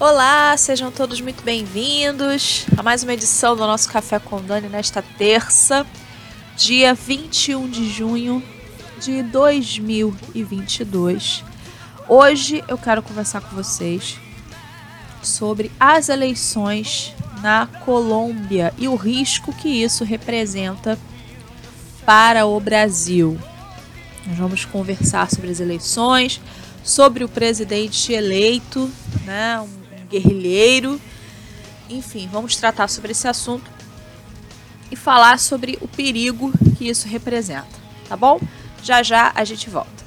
Olá, sejam todos muito bem-vindos a mais uma edição do nosso Café com Dani nesta terça, dia 21 de junho de 2022. Hoje eu quero conversar com vocês sobre as eleições na Colômbia e o risco que isso representa para o Brasil. Nós vamos conversar sobre as eleições, sobre o presidente eleito, né, um guerrilheiro. Enfim, vamos tratar sobre esse assunto e falar sobre o perigo que isso representa, tá bom? Já já a gente volta.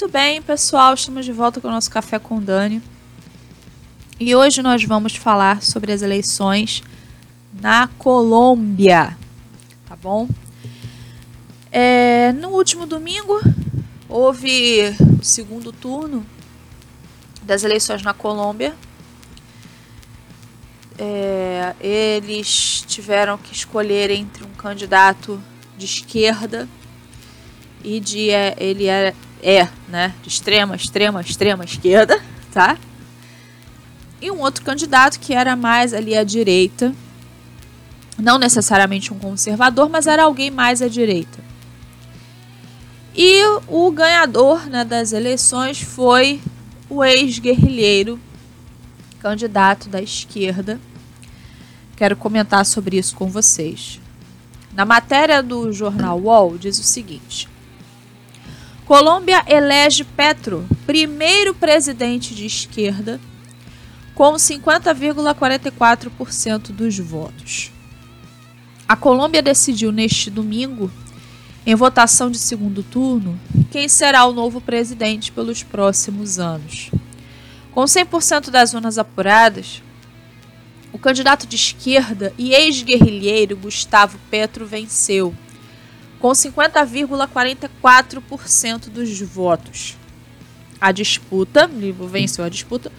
Muito bem, pessoal, estamos de volta com o nosso Café com Dani. E hoje nós vamos falar sobre as eleições na Colômbia, tá bom? É, no último domingo houve o segundo turno das eleições na Colômbia. É, eles tiveram que escolher entre um candidato de esquerda e de é, ele era é, né, de extrema, extrema, extrema esquerda, tá? E um outro candidato que era mais ali à direita, não necessariamente um conservador, mas era alguém mais à direita. E o ganhador né, das eleições foi o ex-guerrilheiro, candidato da esquerda. Quero comentar sobre isso com vocês. Na matéria do jornal UOL diz o seguinte: Colômbia elege Petro, primeiro presidente de esquerda, com 50,44% dos votos. A Colômbia decidiu neste domingo, em votação de segundo turno, quem será o novo presidente pelos próximos anos. Com 100% das zonas apuradas, o candidato de esquerda e ex-guerrilheiro Gustavo Petro venceu com 50,44% dos votos. A disputa, Livo venceu a disputa,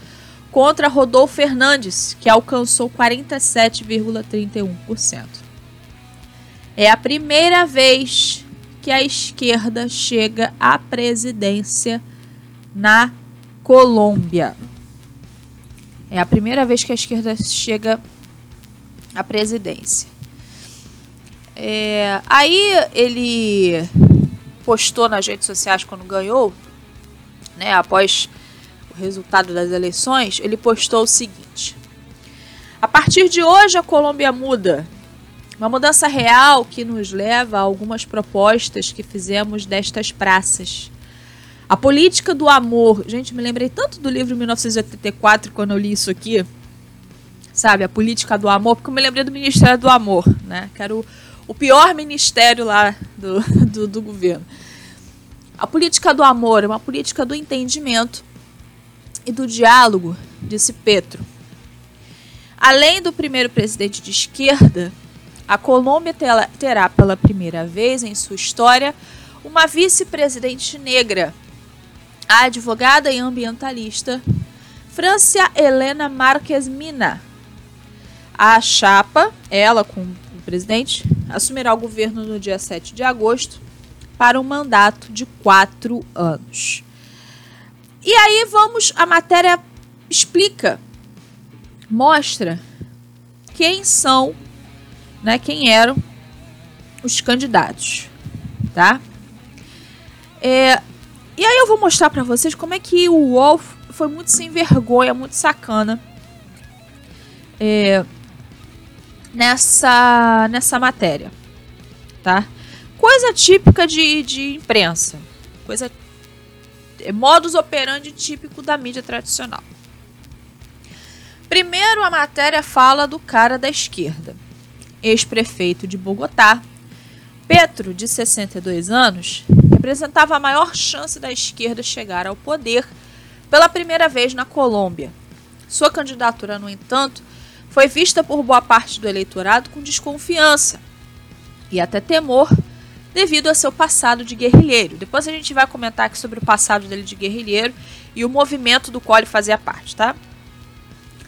contra Rodolfo Fernandes, que alcançou 47,31%. É a primeira vez que a esquerda chega à presidência na Colômbia. É a primeira vez que a esquerda chega à presidência. É, aí ele postou nas redes sociais quando ganhou, né, após o resultado das eleições, ele postou o seguinte: A partir de hoje a Colômbia muda. Uma mudança real que nos leva a algumas propostas que fizemos destas praças. A política do amor. Gente, me lembrei tanto do livro 1984 quando eu li isso aqui. Sabe, a política do amor, porque eu me lembrei do Ministério do Amor, né? Que era o, o pior ministério lá do, do, do governo. A política do amor é uma política do entendimento e do diálogo, disse Petro. Além do primeiro presidente de esquerda, a Colômbia terá pela primeira vez em sua história uma vice-presidente negra, a advogada e ambientalista Francia Helena Marques Mina. A chapa, ela com o presidente, assumirá o governo no dia 7 de agosto para um mandato de quatro anos. E aí vamos, a matéria explica, mostra quem são, né, quem eram os candidatos, tá? É, e aí eu vou mostrar para vocês como é que o UOL foi muito sem vergonha, muito sacana. É, nessa, nessa matéria, tá? Coisa típica de, de imprensa, coisa é modus operandi típico da mídia tradicional. Primeiro, a matéria fala do cara da esquerda, ex-prefeito de Bogotá. Petro, de 62 anos, representava a maior chance da esquerda chegar ao poder pela primeira vez na Colômbia, Sua candidatura, no entanto, foi vista por boa parte do eleitorado com desconfiança e até temor devido a seu passado de guerrilheiro. Depois a gente vai comentar aqui sobre o passado dele de guerrilheiro e o movimento do qual ele fazia parte, tá?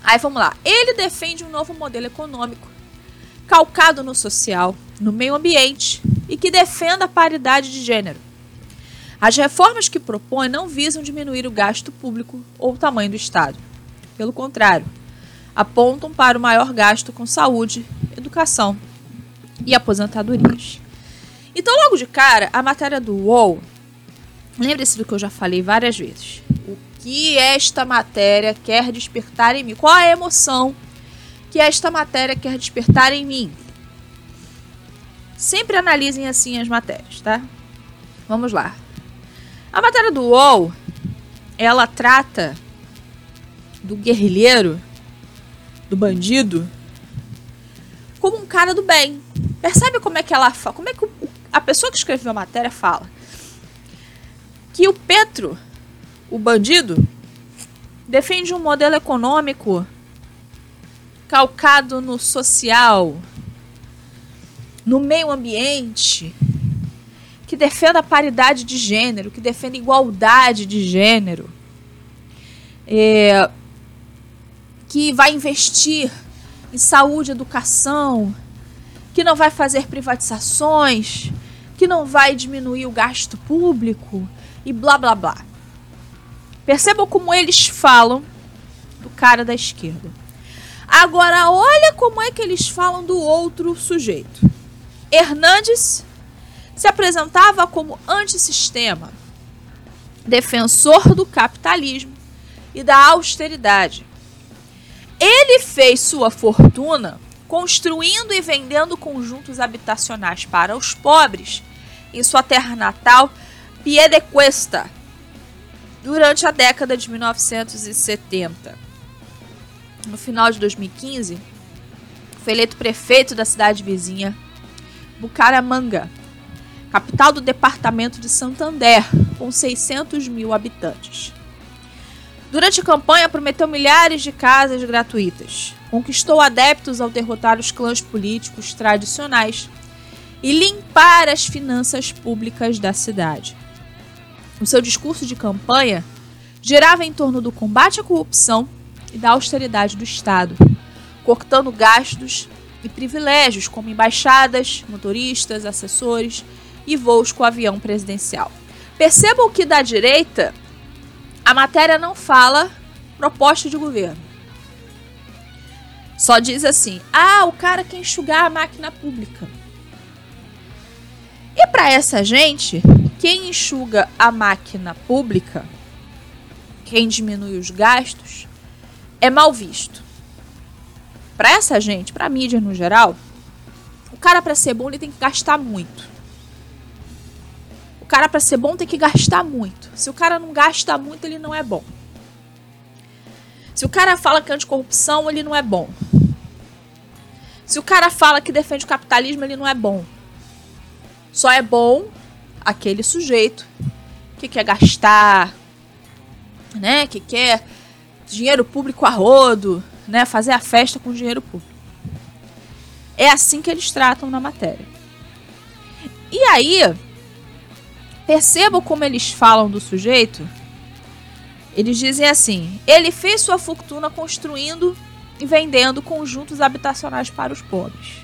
Aí vamos lá. Ele defende um novo modelo econômico calcado no social, no meio ambiente e que defenda a paridade de gênero. As reformas que propõe não visam diminuir o gasto público ou o tamanho do Estado. Pelo contrário, apontam para o maior gasto com saúde, educação e aposentadorias. Então, logo de cara, a matéria do UOL, lembre-se do que eu já falei várias vezes. O que esta matéria quer despertar em mim? Qual a emoção que esta matéria quer despertar em mim? Sempre analisem assim as matérias, tá? Vamos lá. A matéria do UOL, ela trata do guerrilheiro, do bandido, como um cara do bem. Percebe como é que ela fala? Como é que a pessoa que escreveu a matéria fala? Que o Petro, o bandido, defende um modelo econômico calcado no social, no meio ambiente, que defenda a paridade de gênero, que defenda igualdade de gênero, é, que vai investir em saúde, educação, que não vai fazer privatizações, que não vai diminuir o gasto público e blá blá blá. Percebam como eles falam do cara da esquerda. Agora, olha como é que eles falam do outro sujeito. Hernandes se apresentava como antissistema, defensor do capitalismo e da austeridade. Ele fez sua fortuna construindo e vendendo conjuntos habitacionais para os pobres em sua terra natal, Piedecuesta, durante a década de 1970. No final de 2015, foi eleito prefeito da cidade vizinha, Bucaramanga, capital do departamento de Santander, com 600 mil habitantes. Durante a campanha, prometeu milhares de casas gratuitas, conquistou adeptos ao derrotar os clãs políticos tradicionais e limpar as finanças públicas da cidade. O seu discurso de campanha girava em torno do combate à corrupção e da austeridade do Estado, cortando gastos e privilégios como embaixadas, motoristas, assessores e voos com avião presidencial. Percebam que da direita a matéria não fala proposta de governo. Só diz assim: ah, o cara quer enxugar a máquina pública. E para essa gente, quem enxuga a máquina pública, quem diminui os gastos, é mal visto. Para essa gente, para mídia no geral, o cara para ser bom ele tem que gastar muito cara para ser bom tem que gastar muito. Se o cara não gasta muito, ele não é bom. Se o cara fala que é anticorrupção, ele não é bom. Se o cara fala que defende o capitalismo, ele não é bom. Só é bom aquele sujeito que quer gastar, né? Que quer dinheiro público a rodo, né? Fazer a festa com dinheiro público. É assim que eles tratam na matéria. E aí, Percebam como eles falam do sujeito? Eles dizem assim: ele fez sua fortuna construindo e vendendo conjuntos habitacionais para os pobres.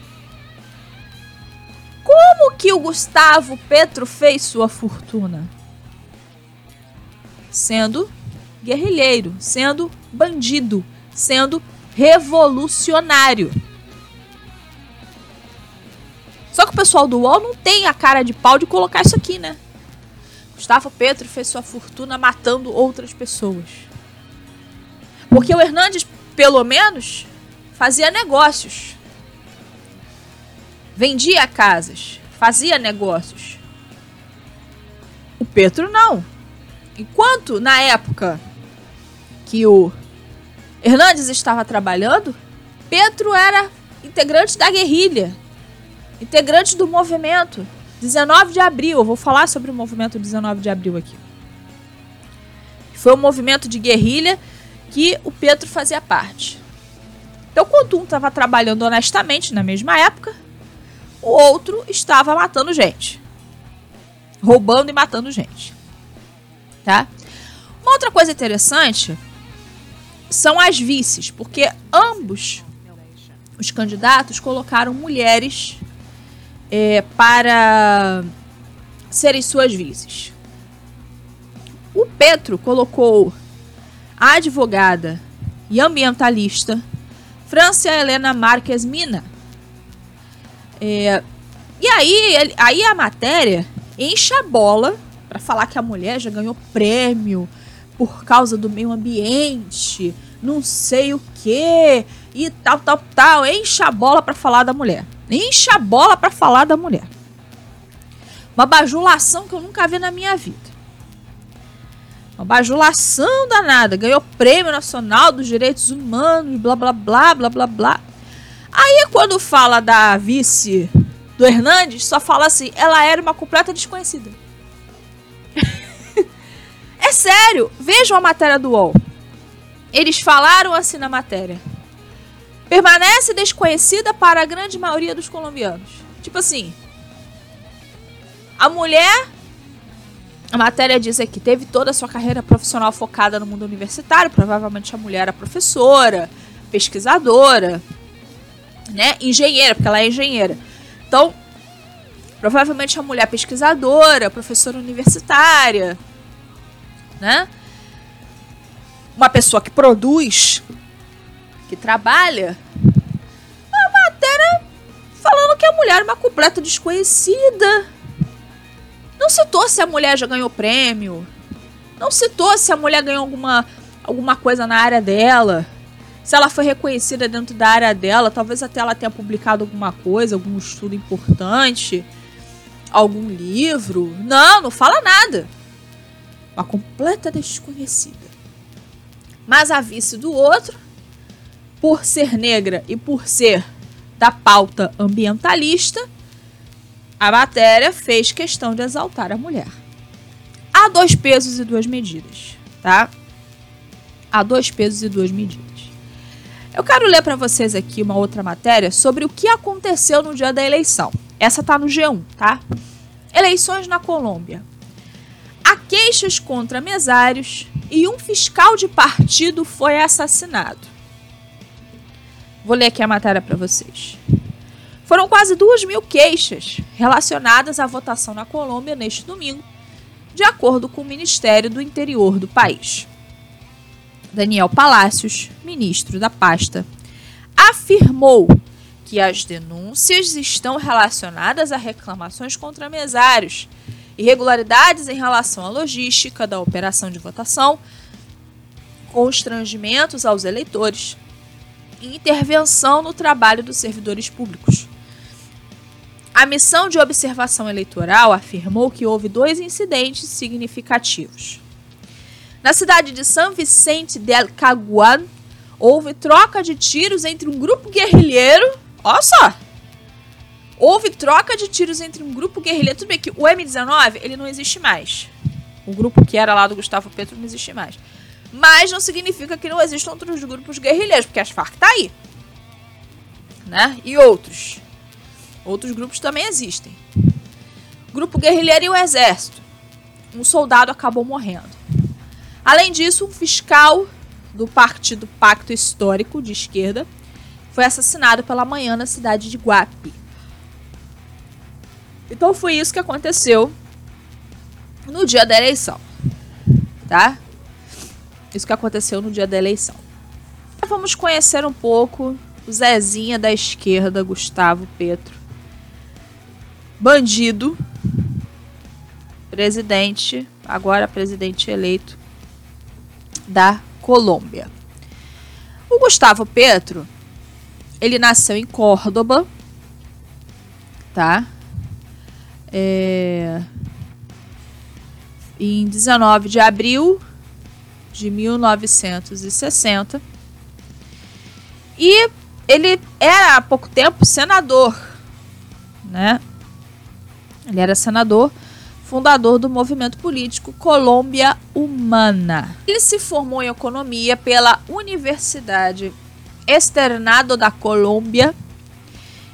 Como que o Gustavo Petro fez sua fortuna? Sendo guerrilheiro, sendo bandido, sendo revolucionário. Só que o pessoal do UOL não tem a cara de pau de colocar isso aqui, né? Gustavo Petro fez sua fortuna matando outras pessoas. Porque o Hernandes, pelo menos, fazia negócios. Vendia casas, fazia negócios. O Petro não. Enquanto na época que o Hernandes estava trabalhando, Petro era integrante da guerrilha, integrante do movimento 19 de abril, eu vou falar sobre o movimento 19 de abril aqui. Foi um movimento de guerrilha que o Pedro fazia parte. Então, quando um estava trabalhando honestamente na mesma época, o outro estava matando gente. Roubando e matando gente. Tá? Uma outra coisa interessante são as vices, porque ambos os candidatos colocaram mulheres é, para serem suas vices. O Petro colocou a advogada e ambientalista Francia Helena Marques Mina. É, e aí, aí a matéria enche a bola para falar que a mulher já ganhou prêmio por causa do meio ambiente, não sei o que e tal, tal, tal. Enche a bola para falar da mulher. Enche a bola para falar da mulher. Uma bajulação que eu nunca vi na minha vida. Uma bajulação danada. Ganhou prêmio nacional dos direitos humanos, blá, blá, blá, blá, blá, blá. Aí quando fala da vice do Hernandes, só fala assim, ela era uma completa desconhecida. é sério, vejam a matéria do UOL. Eles falaram assim na matéria. Permanece desconhecida para a grande maioria dos colombianos. Tipo assim, a mulher, a matéria diz aqui, teve toda a sua carreira profissional focada no mundo universitário. Provavelmente a mulher era professora, pesquisadora, né? Engenheira, porque ela é engenheira. Então, provavelmente a mulher pesquisadora, professora universitária, né? Uma pessoa que produz, que trabalha. A matéria falando que a mulher é uma completa desconhecida não citou se a mulher já ganhou prêmio. Não citou se a mulher ganhou alguma, alguma coisa na área dela. Se ela foi reconhecida dentro da área dela. Talvez até ela tenha publicado alguma coisa, algum estudo importante. Algum livro. Não, não fala nada. Uma completa desconhecida. Mas a vice do outro, por ser negra e por ser da pauta ambientalista, a matéria fez questão de exaltar a mulher. Há dois pesos e duas medidas, tá? Há dois pesos e duas medidas. Eu quero ler para vocês aqui uma outra matéria sobre o que aconteceu no dia da eleição. Essa tá no G1, tá? Eleições na Colômbia. Há queixas contra mesários e um fiscal de partido foi assassinado. Vou ler aqui a matéria para vocês. Foram quase duas mil queixas relacionadas à votação na Colômbia neste domingo, de acordo com o Ministério do Interior do país. Daniel Palácios, ministro da pasta, afirmou que as denúncias estão relacionadas a reclamações contra mesários, irregularidades em relação à logística da operação de votação, constrangimentos aos eleitores e intervenção no trabalho dos servidores públicos. A missão de observação eleitoral afirmou que houve dois incidentes significativos. Na cidade de São Vicente del Caguan, houve troca de tiros entre um grupo guerrilheiro. Olha só! Houve troca de tiros entre um grupo guerrilheiro. Tudo bem que o M19 ele não existe mais. O grupo que era lá do Gustavo Petro não existe mais. Mas não significa que não existam outros grupos guerrilheiros, porque as Farc tá aí. Né? E outros. Outros grupos também existem. Grupo guerrilheiro e o exército. Um soldado acabou morrendo. Além disso, um fiscal do Partido Pacto Histórico de esquerda foi assassinado pela manhã na cidade de Guapi. Então foi isso que aconteceu no dia da eleição. Tá? Isso que aconteceu no dia da eleição. Vamos conhecer um pouco o Zezinha da esquerda, Gustavo Petro, bandido, presidente, agora presidente eleito da Colômbia. O Gustavo Petro, ele nasceu em Córdoba, tá? É, em 19 de abril de 1960. E ele era há pouco tempo senador, né? Ele era senador, fundador do movimento político Colômbia Humana. Ele se formou em economia pela Universidade Externado da Colômbia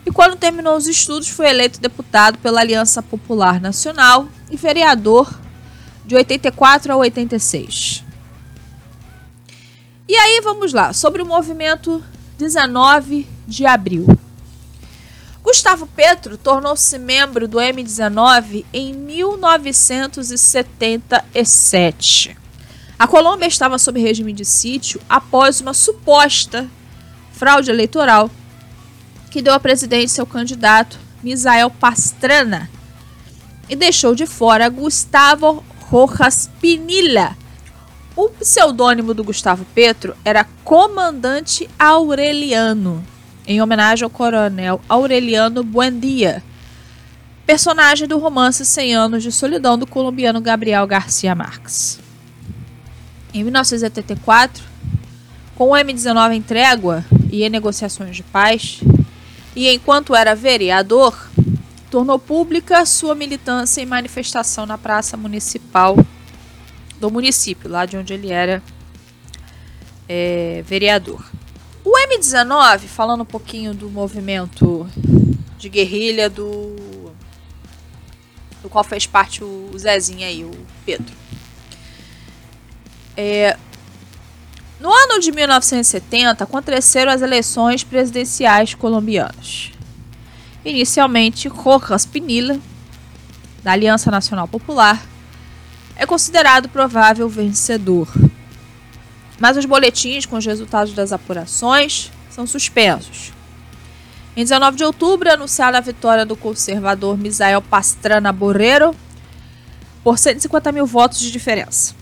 e, quando terminou os estudos, foi eleito deputado pela Aliança Popular Nacional e vereador de 84 a 86. E aí vamos lá, sobre o movimento 19 de abril. Gustavo Petro tornou-se membro do M19 em 1977. A Colômbia estava sob regime de sítio após uma suposta fraude eleitoral que deu à presidência ao candidato Misael Pastrana e deixou de fora Gustavo Rojas Pinilla. O pseudônimo do Gustavo Petro era Comandante Aureliano, em homenagem ao coronel Aureliano Buendia, personagem do romance 100 Anos de Solidão do colombiano Gabriel Garcia Marques. Em 1984, com o M19 em trégua e em negociações de paz, e enquanto era vereador, tornou pública sua militância em manifestação na Praça Municipal do município, lá de onde ele era é, vereador. O M19, falando um pouquinho do movimento de guerrilha do, do qual fez parte o Zezinho aí, o Pedro. É, no ano de 1970, aconteceram as eleições presidenciais colombianas. Inicialmente, Rojas Pinilla, da Aliança Nacional Popular, é considerado provável vencedor. Mas os boletins com os resultados das apurações são suspensos. Em 19 de outubro, é anunciada a vitória do conservador Misael Pastrana Borrero por 150 mil votos de diferença.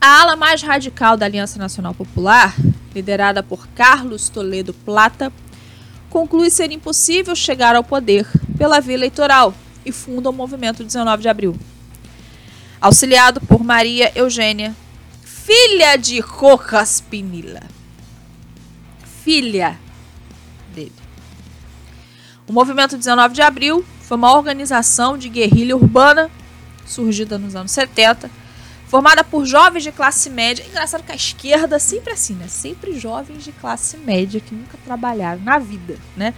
A ala mais radical da Aliança Nacional Popular, liderada por Carlos Toledo Plata, conclui ser impossível chegar ao poder pela via eleitoral e funda o movimento 19 de abril. Auxiliado por Maria Eugênia, filha de Rojas Pinilla. Filha dele. O movimento 19 de abril foi uma organização de guerrilha urbana surgida nos anos 70 formada por jovens de classe média. Engraçado que a esquerda sempre assim, né? Sempre jovens de classe média que nunca trabalharam na vida, né?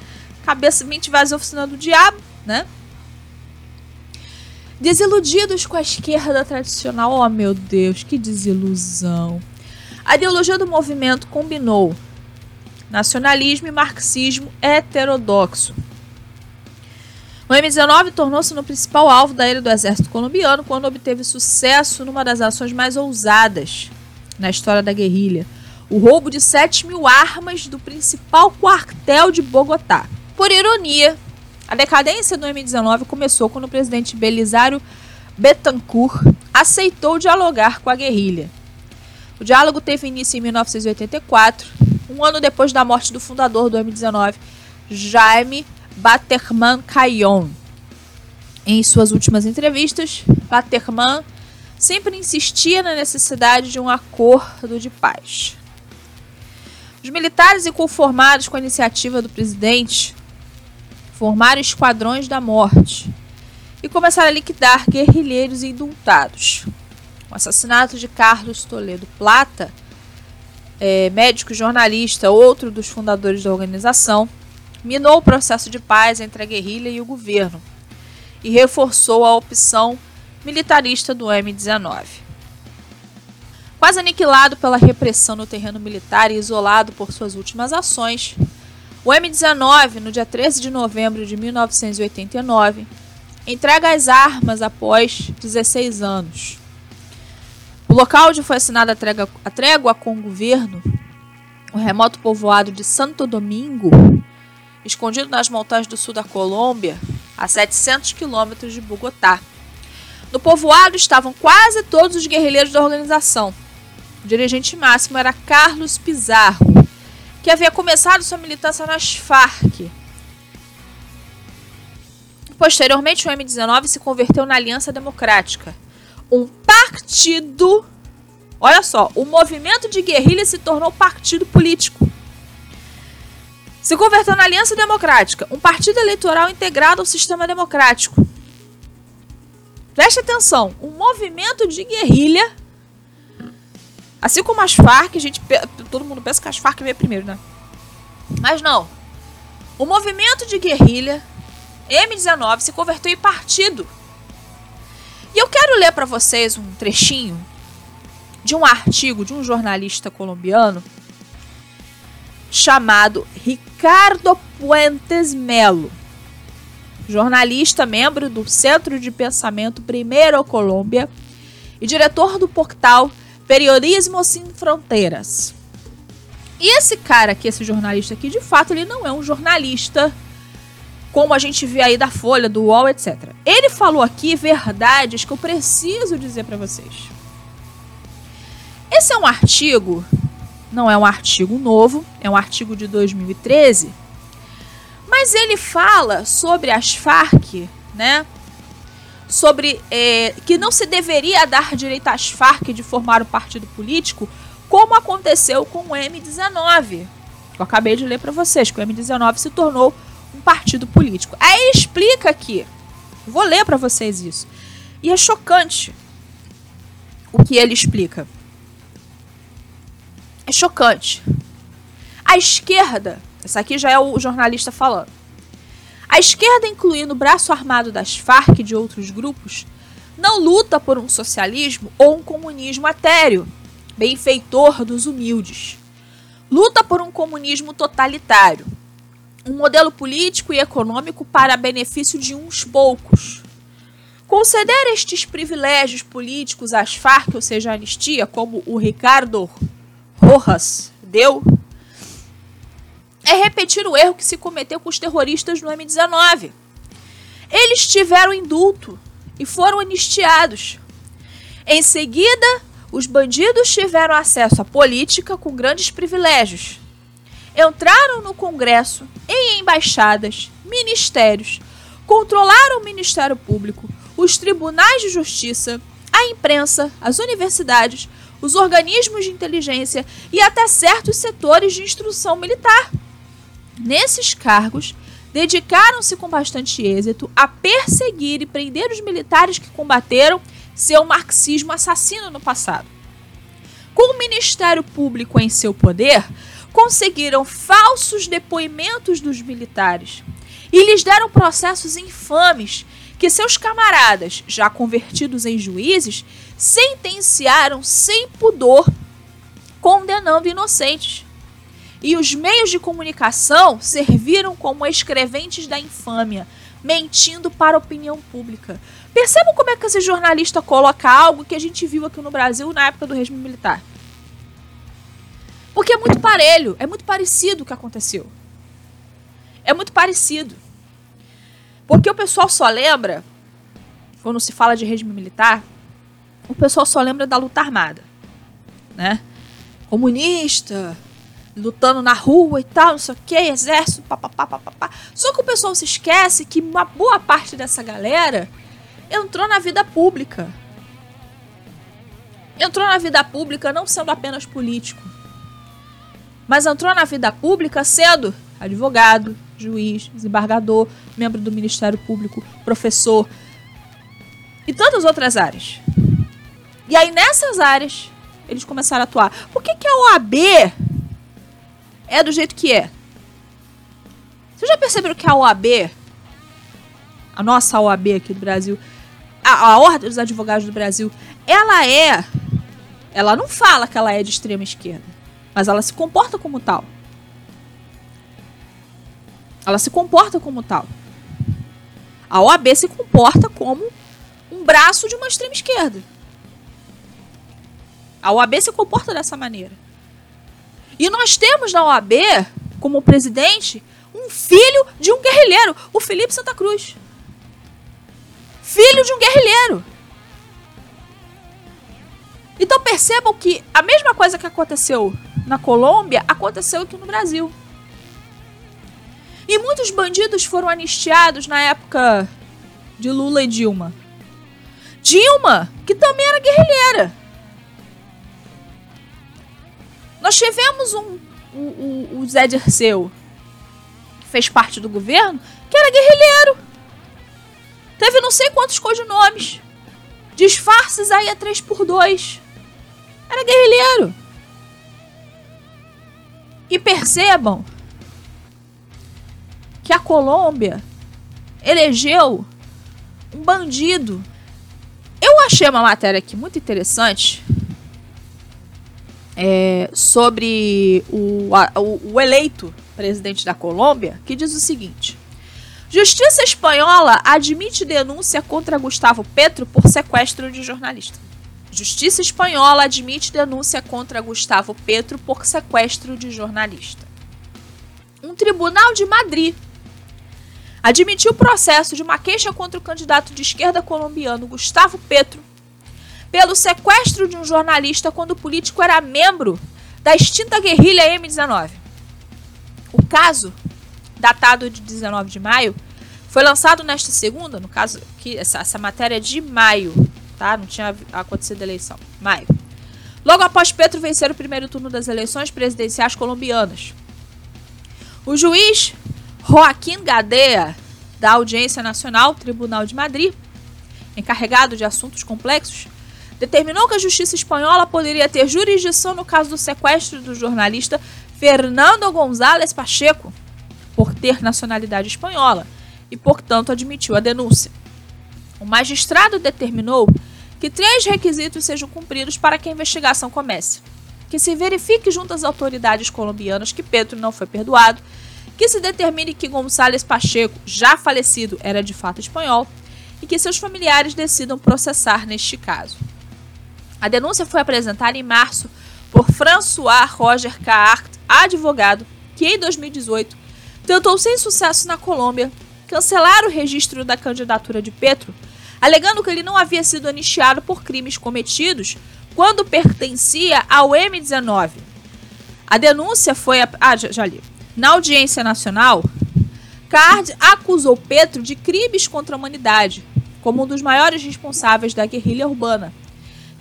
Cabeça, mente vazia, oficina do diabo, né? Desiludidos com a esquerda tradicional, oh meu Deus, que desilusão. A ideologia do movimento combinou nacionalismo e marxismo heterodoxo o M19 tornou-se no principal alvo da ira do exército colombiano quando obteve sucesso numa das ações mais ousadas na história da guerrilha, o roubo de 7 mil armas do principal quartel de Bogotá. Por ironia, a decadência do M19 começou quando o presidente Belisário Betancourt aceitou dialogar com a guerrilha. O diálogo teve início em 1984, um ano depois da morte do fundador do M19, Jaime Baterman Cayon. Em suas últimas entrevistas, Baterman sempre insistia na necessidade de um acordo de paz. Os militares, inconformados com a iniciativa do presidente, formaram esquadrões da morte e começaram a liquidar guerrilheiros indultados. O assassinato de Carlos Toledo Plata, é, médico jornalista, outro dos fundadores da organização, minou o processo de paz entre a guerrilha e o governo e reforçou a opção militarista do M19. Quase aniquilado pela repressão no terreno militar e isolado por suas últimas ações, o M19, no dia 13 de novembro de 1989, entrega as armas após 16 anos. O local onde foi assinada a trégua, a trégua com o governo, o remoto povoado de Santo Domingo, escondido nas montanhas do sul da Colômbia, a 700 quilômetros de Bogotá. No povoado estavam quase todos os guerrilheiros da organização. O dirigente máximo era Carlos Pizarro, que havia começado sua militância nas Farc. Posteriormente, o M19 se converteu na Aliança Democrática, um partido. Olha só, o movimento de guerrilha se tornou partido político se converteu na Aliança Democrática, um partido eleitoral integrado ao sistema democrático. Preste atenção, um movimento de guerrilha, assim como as Farc, a gente, todo mundo pensa que as Farc veio primeiro, né? Mas não. O movimento de guerrilha M19 se converteu em partido. E eu quero ler para vocês um trechinho de um artigo de um jornalista colombiano chamado Ricardo Puentes Melo jornalista, membro do Centro de Pensamento Primeiro Colômbia e diretor do portal Periodismo Sem Fronteiras. E esse cara aqui, esse jornalista aqui, de fato, ele não é um jornalista como a gente vê aí da Folha, do UOL, etc. Ele falou aqui verdades que eu preciso dizer para vocês. Esse é um artigo, não é um artigo novo, é um artigo de 2013 mas ele fala sobre as Farc, né? Sobre é, que não se deveria dar direito às Farc de formar um partido político, como aconteceu com o M19. Eu acabei de ler para vocês que o M19 se tornou um partido político. Aí ele explica aqui. Vou ler para vocês isso. E é chocante o que ele explica. É chocante. A esquerda essa aqui já é o jornalista falando. A esquerda, incluindo o braço armado das Farc e de outros grupos, não luta por um socialismo ou um comunismo atéreo, benfeitor dos humildes. Luta por um comunismo totalitário, um modelo político e econômico para benefício de uns poucos. Conceder estes privilégios políticos às Farc, ou seja, a anistia, como o Ricardo Rojas deu, é repetir o erro que se cometeu com os terroristas no M19. Eles tiveram indulto e foram anistiados. Em seguida, os bandidos tiveram acesso à política com grandes privilégios. Entraram no Congresso, em embaixadas, ministérios, controlaram o Ministério Público, os tribunais de justiça, a imprensa, as universidades, os organismos de inteligência e até certos setores de instrução militar. Nesses cargos, dedicaram-se com bastante êxito a perseguir e prender os militares que combateram seu marxismo assassino no passado. Com o Ministério Público em seu poder, conseguiram falsos depoimentos dos militares e lhes deram processos infames que seus camaradas, já convertidos em juízes, sentenciaram sem pudor, condenando inocentes e os meios de comunicação serviram como escreventes da infâmia, mentindo para a opinião pública. Percebam como é que esse jornalista coloca algo que a gente viu aqui no Brasil na época do regime militar. Porque é muito parelho, é muito parecido o que aconteceu. É muito parecido. Porque o pessoal só lembra, quando se fala de regime militar, o pessoal só lembra da luta armada. Né? Comunista, lutando na rua e tal, não sei o que, exército, papapá, papapá. Só que o pessoal se esquece que uma boa parte dessa galera entrou na vida pública. Entrou na vida pública não sendo apenas político, mas entrou na vida pública sendo advogado, juiz, desembargador, membro do Ministério Público, professor e tantas outras áreas. E aí nessas áreas eles começaram a atuar. Por que, que a OAB é do jeito que é. Vocês já perceberam que a OAB, a nossa OAB aqui do Brasil, a, a Ordem dos Advogados do Brasil, ela é. Ela não fala que ela é de extrema esquerda, mas ela se comporta como tal. Ela se comporta como tal. A OAB se comporta como um braço de uma extrema esquerda. A OAB se comporta dessa maneira. E nós temos na OAB, como presidente, um filho de um guerrilheiro, o Felipe Santa Cruz. Filho de um guerrilheiro. Então percebam que a mesma coisa que aconteceu na Colômbia aconteceu aqui no Brasil. E muitos bandidos foram anistiados na época de Lula e Dilma. Dilma, que também era guerrilheira. Nós tivemos um, o, o, o Zé Dirceu, que fez parte do governo, que era guerrilheiro. Teve não sei quantos codinomes. Disfarces aí a 3 por 2 Era guerrilheiro. E percebam que a Colômbia elegeu um bandido. Eu achei uma matéria aqui muito interessante é, sobre o, a, o, o eleito presidente da Colômbia, que diz o seguinte: Justiça espanhola admite denúncia contra Gustavo Petro por sequestro de jornalista. Justiça espanhola admite denúncia contra Gustavo Petro por sequestro de jornalista. Um tribunal de Madrid admitiu o processo de uma queixa contra o candidato de esquerda colombiano Gustavo Petro pelo sequestro de um jornalista quando o político era membro da extinta guerrilha M19. O caso, datado de 19 de maio, foi lançado nesta segunda, no caso que essa, essa matéria é de maio, tá? Não tinha acontecido a eleição. Maio. Logo após Petro vencer o primeiro turno das eleições presidenciais colombianas. O juiz Joaquim Gadea, da Audiência Nacional, Tribunal de Madrid, encarregado de assuntos complexos, determinou que a justiça espanhola poderia ter jurisdição no caso do sequestro do jornalista Fernando González Pacheco, por ter nacionalidade espanhola, e, portanto, admitiu a denúncia. O magistrado determinou que três requisitos sejam cumpridos para que a investigação comece: que se verifique junto às autoridades colombianas que Pedro não foi perdoado que se determine que Gonçalves Pacheco, já falecido, era de fato espanhol e que seus familiares decidam processar neste caso. A denúncia foi apresentada em março por François Roger Caart, advogado, que em 2018 tentou sem sucesso na Colômbia cancelar o registro da candidatura de Petro, alegando que ele não havia sido anistiado por crimes cometidos quando pertencia ao M19. A denúncia foi. Ah, já, já li. Na audiência nacional, Card acusou Petro de crimes contra a humanidade, como um dos maiores responsáveis da guerrilha urbana,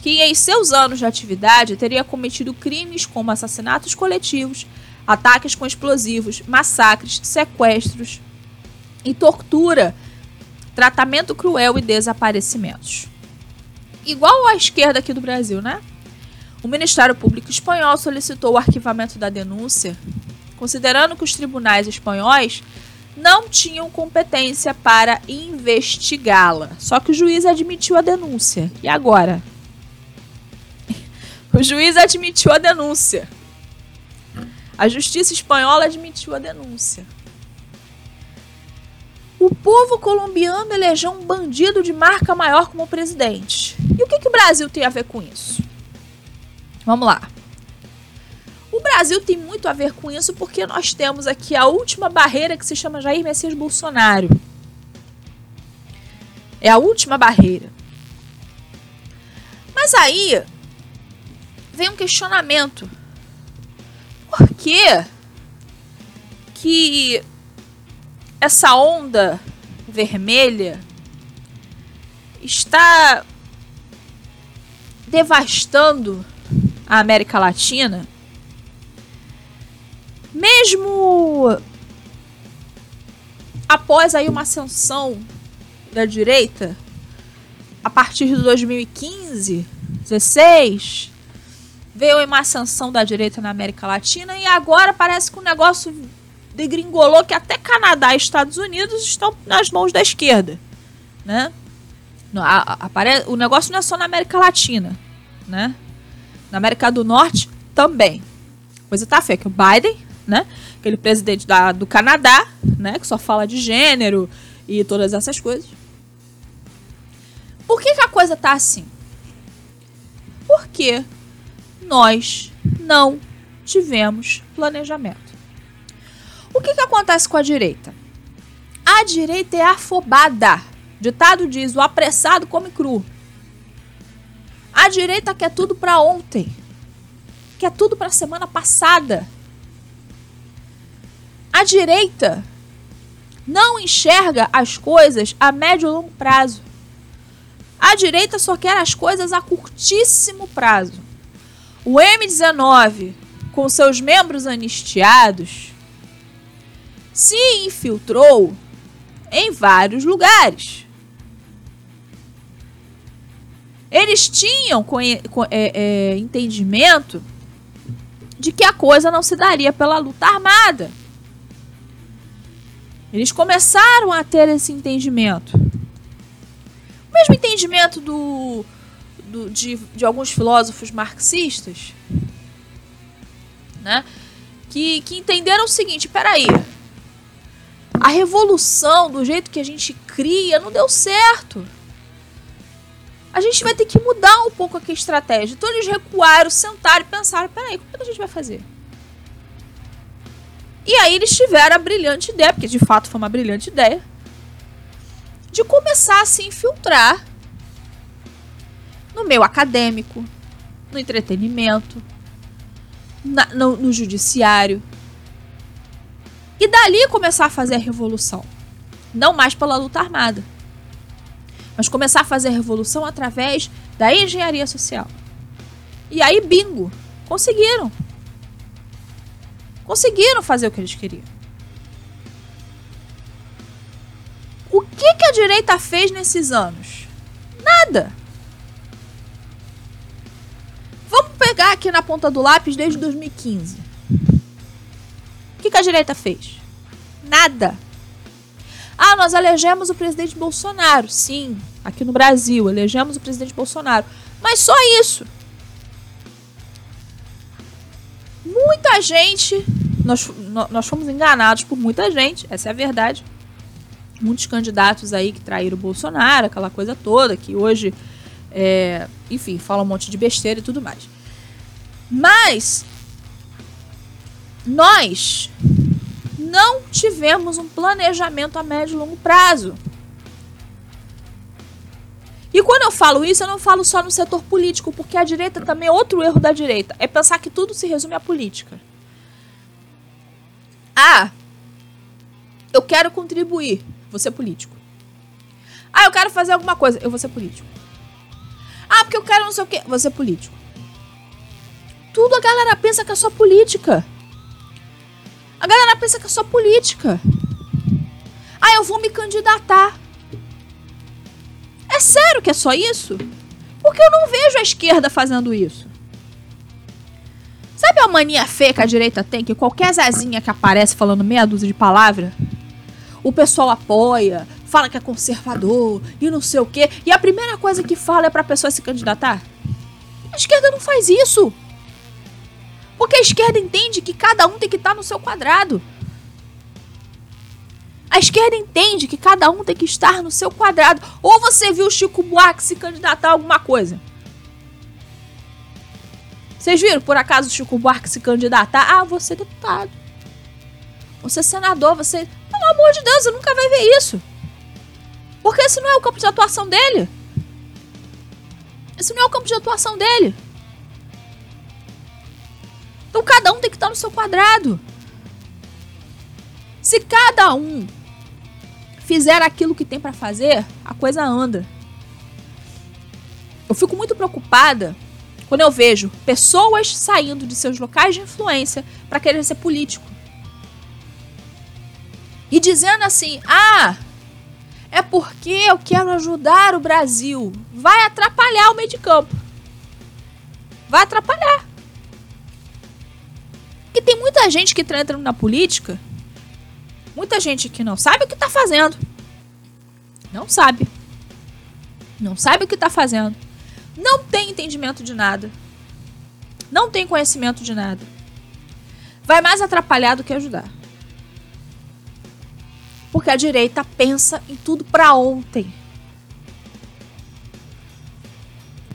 que em seus anos de atividade teria cometido crimes como assassinatos coletivos, ataques com explosivos, massacres, sequestros e tortura, tratamento cruel e desaparecimentos. Igual à esquerda aqui do Brasil, né? O Ministério Público Espanhol solicitou o arquivamento da denúncia considerando que os tribunais espanhóis não tinham competência para investigá-la. Só que o juiz admitiu a denúncia. E agora? O juiz admitiu a denúncia. A justiça espanhola admitiu a denúncia. O povo colombiano elegeu um bandido de marca maior como presidente. E o que, que o Brasil tem a ver com isso? Vamos lá. O Brasil tem muito a ver com isso porque nós temos aqui a última barreira que se chama Jair Messias Bolsonaro. É a última barreira. Mas aí vem um questionamento. Por que que essa onda vermelha está devastando a América Latina? mesmo após aí uma ascensão da direita, a partir de 2015, 16, veio uma ascensão da direita na América Latina e agora parece que o negócio degringolou que até Canadá e Estados Unidos estão nas mãos da esquerda, né? o negócio não é só na América Latina, né? Na América do Norte também. Coisa tá feia que o Biden né? Aquele presidente da, do Canadá, né? Que só fala de gênero e todas essas coisas. Por que, que a coisa tá assim? Porque nós não tivemos planejamento. O que, que acontece com a direita? A direita é afobada. Ditado diz: o apressado come cru. A direita quer tudo para ontem. Quer tudo para semana passada. A direita não enxerga as coisas a médio e longo prazo. A direita só quer as coisas a curtíssimo prazo. O M19, com seus membros anistiados, se infiltrou em vários lugares. Eles tinham é, é, entendimento de que a coisa não se daria pela luta armada. Eles começaram a ter esse entendimento. O mesmo entendimento do, do de, de alguns filósofos marxistas, né? Que, que entenderam o seguinte: peraí, a revolução do jeito que a gente cria não deu certo a gente vai ter que mudar um pouco aqui a estratégia. Então eles recuaram, sentaram e pensaram: peraí, como é que a gente vai fazer? E aí eles tiveram a brilhante ideia, porque de fato foi uma brilhante ideia, de começar a se infiltrar no meio acadêmico, no entretenimento, na, no, no judiciário. E dali começar a fazer a revolução. Não mais pela luta armada mas começar a fazer a revolução através da engenharia social. E aí, bingo, conseguiram. Conseguiram fazer o que eles queriam. O que, que a direita fez nesses anos? Nada. Pegar aqui na ponta do lápis desde 2015. O que, que a direita fez? Nada. Ah, nós elegemos o presidente Bolsonaro. Sim, aqui no Brasil, elegemos o presidente Bolsonaro. Mas só isso. Muita gente. Nós, nós fomos enganados por muita gente, essa é a verdade. Muitos candidatos aí que traíram o Bolsonaro, aquela coisa toda, que hoje, é, enfim, falam um monte de besteira e tudo mais. Mas nós não tivemos um planejamento a médio e longo prazo. E quando eu falo isso, eu não falo só no setor político, porque a direita também é outro erro da direita, é pensar que tudo se resume à política. Ah, eu quero contribuir, vou ser político. Ah, eu quero fazer alguma coisa, eu vou ser político. Ah, porque eu quero não sei o quê, vou ser político. Tudo a galera pensa que é só política. A galera pensa que é só política. Ah, eu vou me candidatar. É sério que é só isso? Porque eu não vejo a esquerda fazendo isso. Sabe a mania feia que a direita tem? Que qualquer zazinha que aparece falando meia dúzia de palavra, o pessoal apoia, fala que é conservador e não sei o quê. E a primeira coisa que fala é pra pessoa se candidatar? A esquerda não faz isso. Porque a esquerda entende que cada um tem que estar no seu quadrado. A esquerda entende que cada um tem que estar no seu quadrado. Ou você viu o Chico Buarque se candidatar a alguma coisa? Vocês viram, por acaso, o Chico Buarque se candidatar? Ah, você é deputado. Você é senador, você. Pelo amor de Deus, você nunca vai ver isso. Porque esse não é o campo de atuação dele. Esse não é o campo de atuação dele. Então cada um tem que estar no seu quadrado. Se cada um fizer aquilo que tem para fazer, a coisa anda. Eu fico muito preocupada quando eu vejo pessoas saindo de seus locais de influência para querer ser político. E dizendo assim: "Ah, é porque eu quero ajudar o Brasil". Vai atrapalhar o meio de campo. Vai atrapalhar. E tem muita gente que está entrando na política, muita gente que não sabe o que está fazendo. Não sabe. Não sabe o que está fazendo. Não tem entendimento de nada. Não tem conhecimento de nada. Vai mais atrapalhar do que ajudar. Porque a direita pensa em tudo para ontem.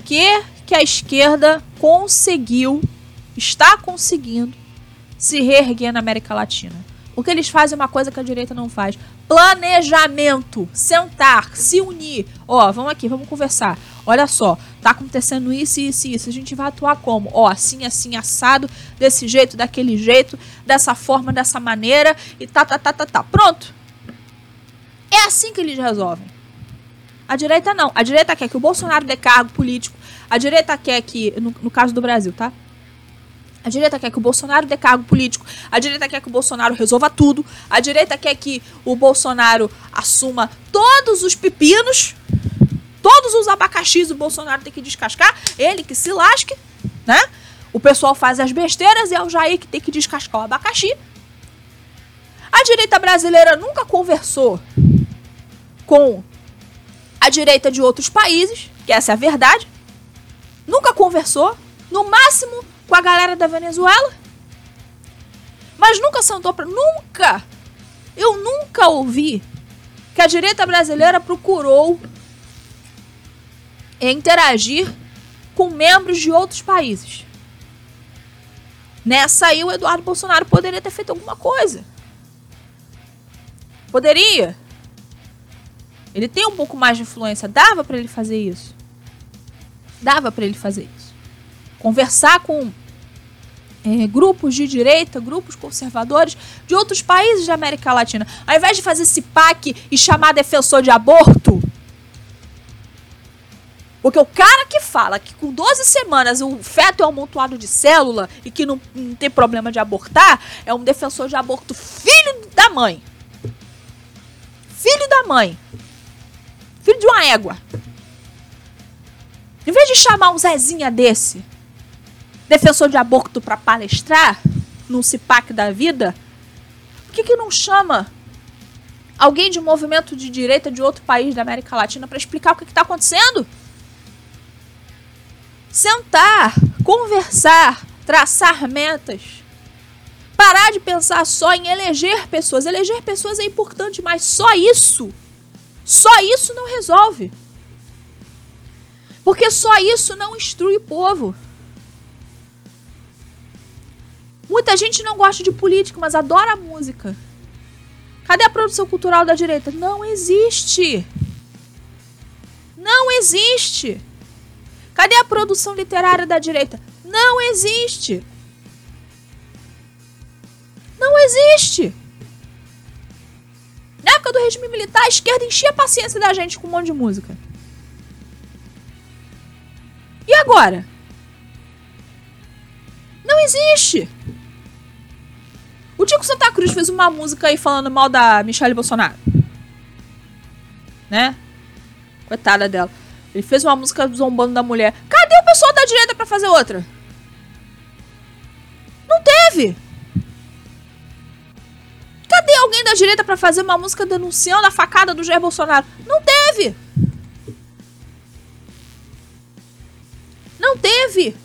Que que a esquerda conseguiu, está conseguindo se reerguer na América Latina. Porque eles fazem uma coisa que a direita não faz: planejamento. Sentar, se unir. Ó, vamos aqui, vamos conversar. Olha só, tá acontecendo isso, isso e isso. A gente vai atuar como? Ó, assim, assim, assado, desse jeito, daquele jeito, dessa forma, dessa maneira e tá, tá, tá, tá, tá. Pronto. É assim que eles resolvem. A direita não. A direita quer que o Bolsonaro dê cargo político. A direita quer que, no, no caso do Brasil, tá? A direita quer que o Bolsonaro dê cargo político. A direita quer que o Bolsonaro resolva tudo. A direita quer que o Bolsonaro assuma todos os pepinos. todos os abacaxis o Bolsonaro tem que descascar, ele que se lasque, né? O pessoal faz as besteiras e é o Jair que tem que descascar o abacaxi. A direita brasileira nunca conversou com a direita de outros países, que essa é a verdade. Nunca conversou, no máximo com a galera da Venezuela. Mas nunca sentou para nunca. Eu nunca ouvi que a direita brasileira procurou interagir com membros de outros países. Nessa aí o Eduardo Bolsonaro poderia ter feito alguma coisa. Poderia. Ele tem um pouco mais de influência, dava para ele fazer isso. Dava para ele fazer isso. Conversar com é, grupos de direita, grupos conservadores de outros países da América Latina. Ao invés de fazer esse PAC e chamar defensor de aborto, porque o cara que fala que com 12 semanas o feto é um amontoado de célula e que não, não tem problema de abortar, é um defensor de aborto filho da mãe. Filho da mãe. Filho de uma égua. Em vez de chamar um Zezinha desse, defensor de aborto para palestrar num CIPAC da vida, por que, que não chama alguém de movimento de direita de outro país da América Latina para explicar o que está acontecendo? sentar, conversar, traçar metas. Parar de pensar só em eleger pessoas. Eleger pessoas é importante, mas só isso, só isso não resolve. Porque só isso não instrui o povo. Muita gente não gosta de política, mas adora música. Cadê a produção cultural da direita? Não existe. Não existe. Cadê a produção literária da direita? Não existe. Não existe. Na época do regime militar, a esquerda enchia a paciência da gente com um monte de música. E agora? Não existe. O Tico Santa Cruz fez uma música aí falando mal da Michelle Bolsonaro. Né? Coitada dela. Ele fez uma música zombando da mulher. Cadê o pessoal da direita para fazer outra? Não teve. Cadê alguém da direita para fazer uma música denunciando a facada do Jair Bolsonaro? Não teve. Não teve.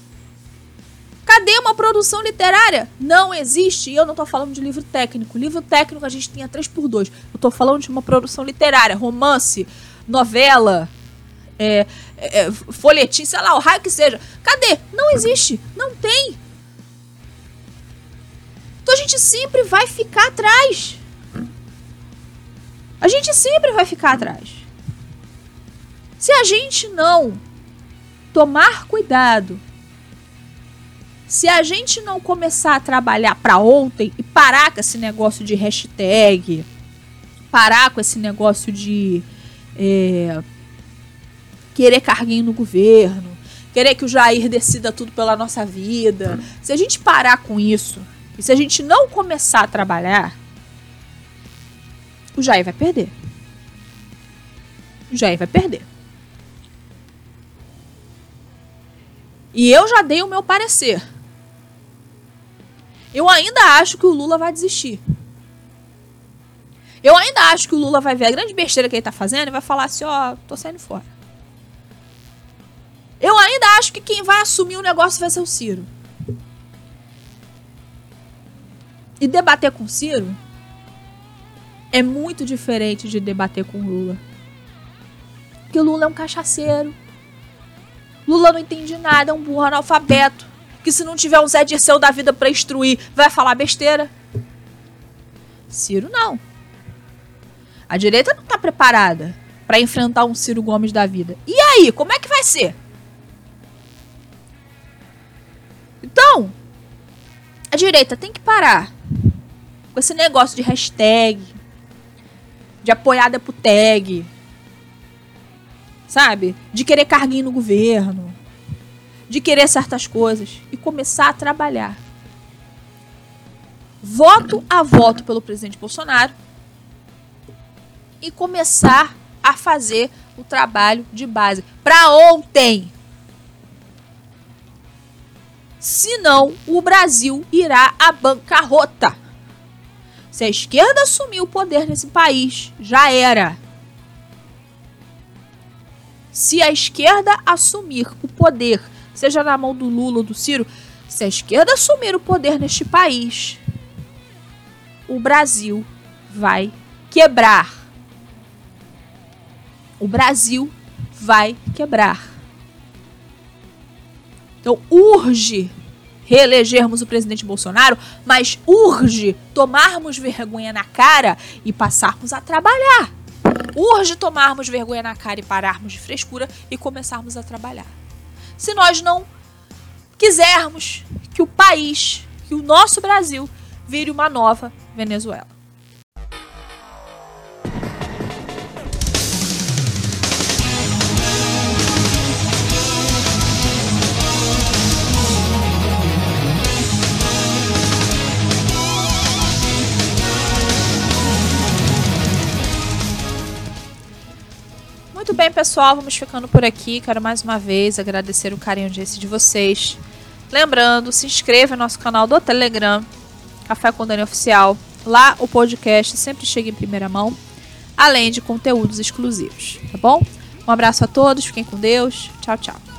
Cadê uma produção literária? Não existe. E eu não tô falando de livro técnico. Livro técnico a gente tinha 3 por 2 Eu tô falando de uma produção literária, romance, novela, é, é, folhetim, sei lá, o raio que seja. Cadê? Não existe. Não tem. Então a gente sempre vai ficar atrás. A gente sempre vai ficar atrás. Se a gente não tomar cuidado, se a gente não começar a trabalhar para ontem e parar com esse negócio de hashtag, parar com esse negócio de é, querer carguinho no governo, querer que o Jair decida tudo pela nossa vida. Se a gente parar com isso e se a gente não começar a trabalhar, o Jair vai perder. O Jair vai perder. E eu já dei o meu parecer. Eu ainda acho que o Lula vai desistir. Eu ainda acho que o Lula vai ver a grande besteira que ele tá fazendo e vai falar assim: ó, oh, tô saindo fora. Eu ainda acho que quem vai assumir o negócio vai ser o Ciro. E debater com o Ciro é muito diferente de debater com o Lula. Porque o Lula é um cachaceiro. Lula não entende nada, é um burro analfabeto. Que se não tiver um Zé Dirceu da vida para instruir, vai falar besteira. Ciro não. A direita não tá preparada para enfrentar um Ciro Gomes da vida. E aí, como é que vai ser? Então, a direita tem que parar com esse negócio de hashtag, de apoiar deputeg, sabe? De querer carguinho no governo, de querer certas coisas e começar a trabalhar. Voto a voto pelo presidente Bolsonaro e começar a fazer o trabalho de base para ontem. Senão, o Brasil irá à bancarrota. Se a esquerda assumir o poder nesse país, já era. Se a esquerda assumir o poder, seja na mão do Lula ou do Ciro, se a esquerda assumir o poder neste país, o Brasil vai quebrar. O Brasil vai quebrar. Então urge reelegermos o presidente Bolsonaro, mas urge tomarmos vergonha na cara e passarmos a trabalhar. Urge tomarmos vergonha na cara e pararmos de frescura e começarmos a trabalhar. Se nós não quisermos que o país, que o nosso Brasil, vire uma nova Venezuela. Bem, pessoal, vamos ficando por aqui. Quero mais uma vez agradecer o carinho de de vocês. Lembrando, se inscreva no nosso canal do Telegram, Café com Dani Oficial. Lá o podcast sempre chega em primeira mão, além de conteúdos exclusivos, tá bom? Um abraço a todos, fiquem com Deus. Tchau, tchau.